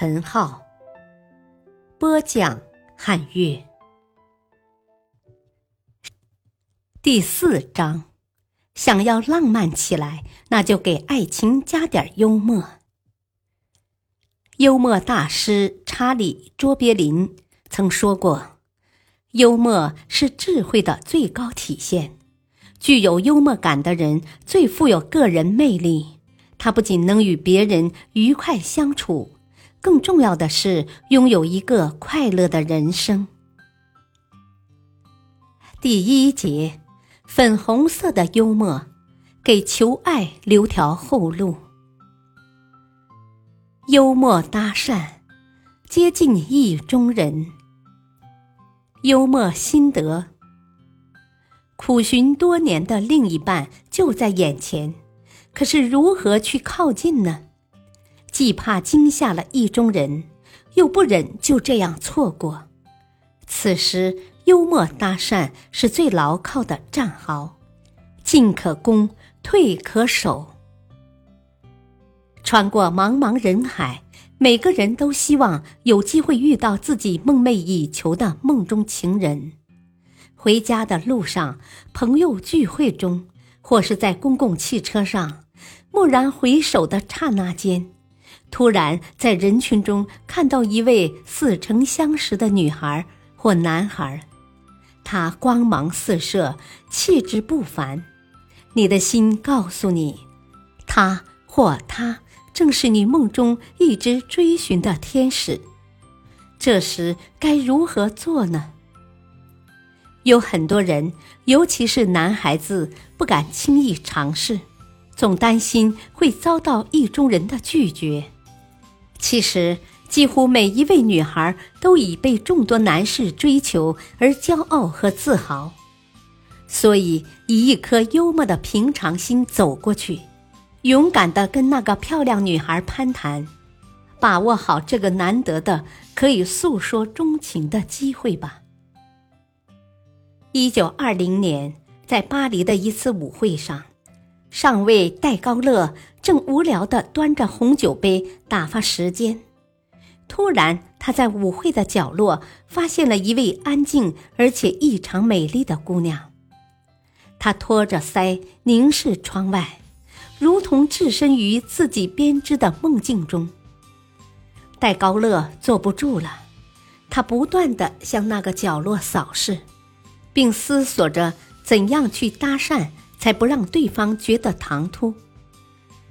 陈浩，播讲汉乐。第四章，想要浪漫起来，那就给爱情加点幽默。幽默大师查理·卓别林曾说过：“幽默是智慧的最高体现。”具有幽默感的人最富有个人魅力，他不仅能与别人愉快相处，更重要的是拥有一个快乐的人生。第一节，粉红色的幽默，给求爱留条后路。幽默搭讪，接近意中人。幽默心得。苦寻多年的另一半就在眼前，可是如何去靠近呢？既怕惊吓了意中人，又不忍就这样错过。此时，幽默搭讪是最牢靠的战壕，进可攻，退可守。穿过茫茫人海，每个人都希望有机会遇到自己梦寐以求的梦中情人。回家的路上，朋友聚会中，或是在公共汽车上，蓦然回首的刹那间，突然在人群中看到一位似曾相识的女孩或男孩，他光芒四射，气质不凡，你的心告诉你，他或她正是你梦中一直追寻的天使。这时该如何做呢？有很多人，尤其是男孩子，不敢轻易尝试，总担心会遭到意中人的拒绝。其实，几乎每一位女孩都以被众多男士追求而骄傲和自豪，所以以一颗幽默的平常心走过去，勇敢地跟那个漂亮女孩攀谈，把握好这个难得的可以诉说衷情的机会吧。一九二零年，在巴黎的一次舞会上，上尉戴高乐正无聊地端着红酒杯打发时间。突然，他在舞会的角落发现了一位安静而且异常美丽的姑娘。他托着腮凝视窗外，如同置身于自己编织的梦境中。戴高乐坐不住了，他不断地向那个角落扫视。并思索着怎样去搭讪，才不让对方觉得唐突。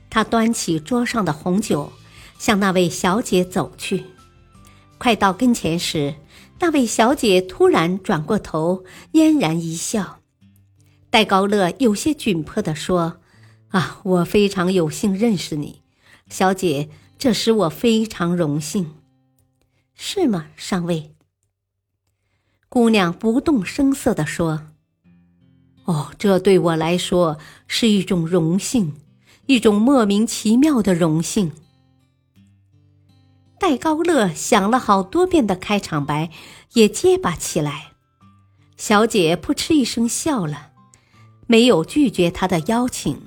他端起桌上的红酒，向那位小姐走去。快到跟前时，那位小姐突然转过头，嫣然一笑。戴高乐有些窘迫地说：“啊，我非常有幸认识你，小姐，这使我非常荣幸。是吗，上尉？”姑娘不动声色地说：“哦，这对我来说是一种荣幸，一种莫名其妙的荣幸。”戴高乐想了好多遍的开场白也结巴起来。小姐扑哧一声笑了，没有拒绝他的邀请。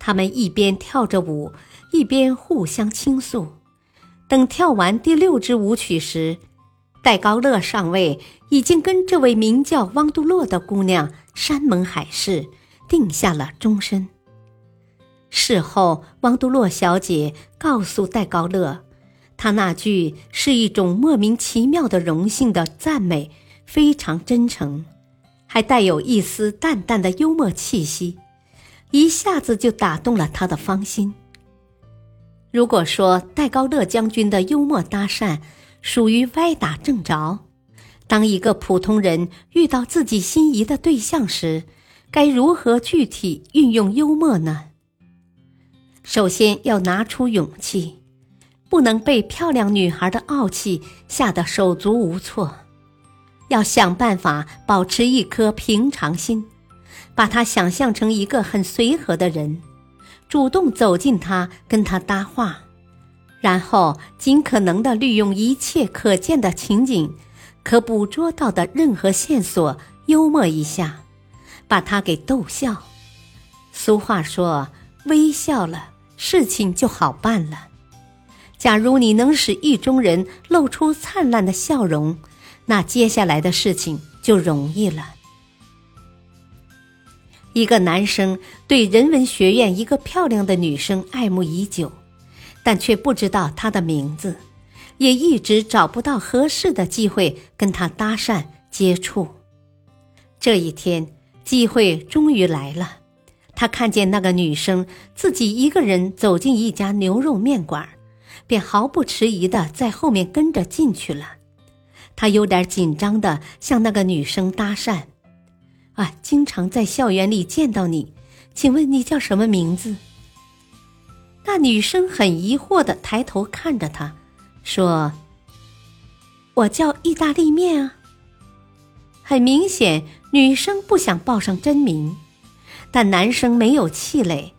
他们一边跳着舞，一边互相倾诉。等跳完第六支舞曲时，戴高乐上尉已经跟这位名叫汪杜洛的姑娘山盟海誓，定下了终身。事后，汪杜洛小姐告诉戴高乐，她那句是一种莫名其妙的荣幸的赞美，非常真诚，还带有一丝淡淡的幽默气息，一下子就打动了他的芳心。如果说戴高乐将军的幽默搭讪，属于歪打正着。当一个普通人遇到自己心仪的对象时，该如何具体运用幽默呢？首先要拿出勇气，不能被漂亮女孩的傲气吓得手足无措，要想办法保持一颗平常心，把她想象成一个很随和的人，主动走近她，跟她搭话，然后尽可能的利用一切可见的情景，可捕捉到的任何线索，幽默一下，把他给逗笑。俗话说：“微笑了，事情就好办了。”假如你能使意中人露出灿烂的笑容，那接下来的事情就容易了。一个男生对人文学院一个漂亮的女生爱慕已久，但却不知道她的名字，也一直找不到合适的机会跟她搭讪接触。这一天，机会终于来了。他看见那个女生自己一个人走进一家牛肉面馆。便毫不迟疑地在后面跟着进去了。他有点紧张地向那个女生搭讪：“啊，经常在校园里见到你，请问你叫什么名字？”女生很疑惑地抬头看着他，说：“我叫意大利面啊。”很明显，女生不想报上真名，但男生没有气馁，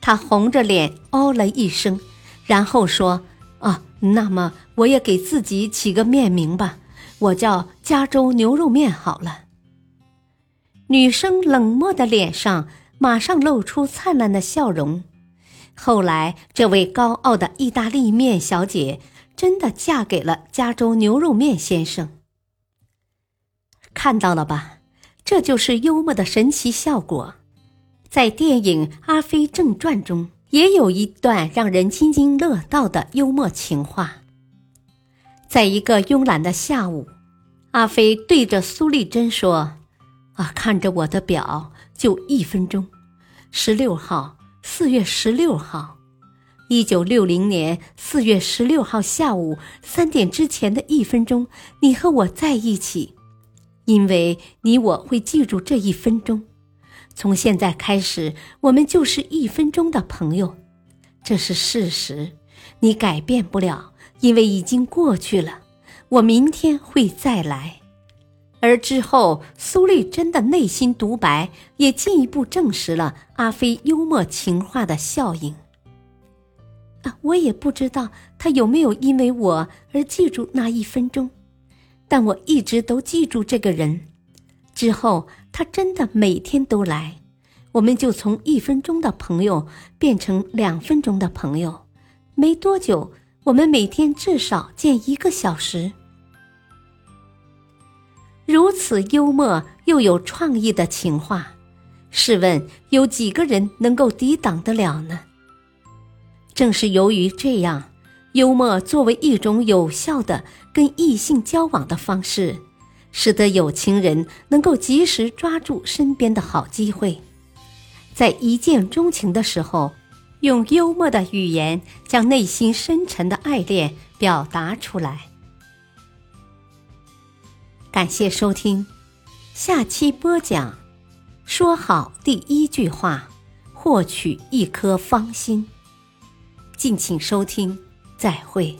他红着脸哦了一声。然后说：“啊，那么我也给自己起个面名吧，我叫加州牛肉面好了。”女生冷漠的脸上马上露出灿烂的笑容。后来，这位高傲的意大利面小姐真的嫁给了加州牛肉面先生。看到了吧，这就是幽默的神奇效果，在电影《阿飞正传》中。也有一段让人津津乐道的幽默情话。在一个慵懒的下午，阿飞对着苏丽珍说：“啊，看着我的表，就一分钟，十六号，四月十六号，一九六零年四月十六号下午三点之前的一分钟，你和我在一起，因为你我会记住这一分钟。”从现在开始，我们就是一分钟的朋友，这是事实，你改变不了，因为已经过去了。我明天会再来。而之后，苏丽珍的内心独白也进一步证实了阿飞幽默情话的效应。啊，我也不知道他有没有因为我而记住那一分钟，但我一直都记住这个人。之后，他真的每天都来，我们就从一分钟的朋友变成两分钟的朋友。没多久，我们每天至少见一个小时。如此幽默又有创意的情话，试问有几个人能够抵挡得了呢？正是由于这样，幽默作为一种有效的跟异性交往的方式。使得有情人能够及时抓住身边的好机会，在一见钟情的时候，用幽默的语言将内心深沉的爱恋表达出来。感谢收听，下期播讲。说好第一句话，获取一颗芳心。敬请收听，再会。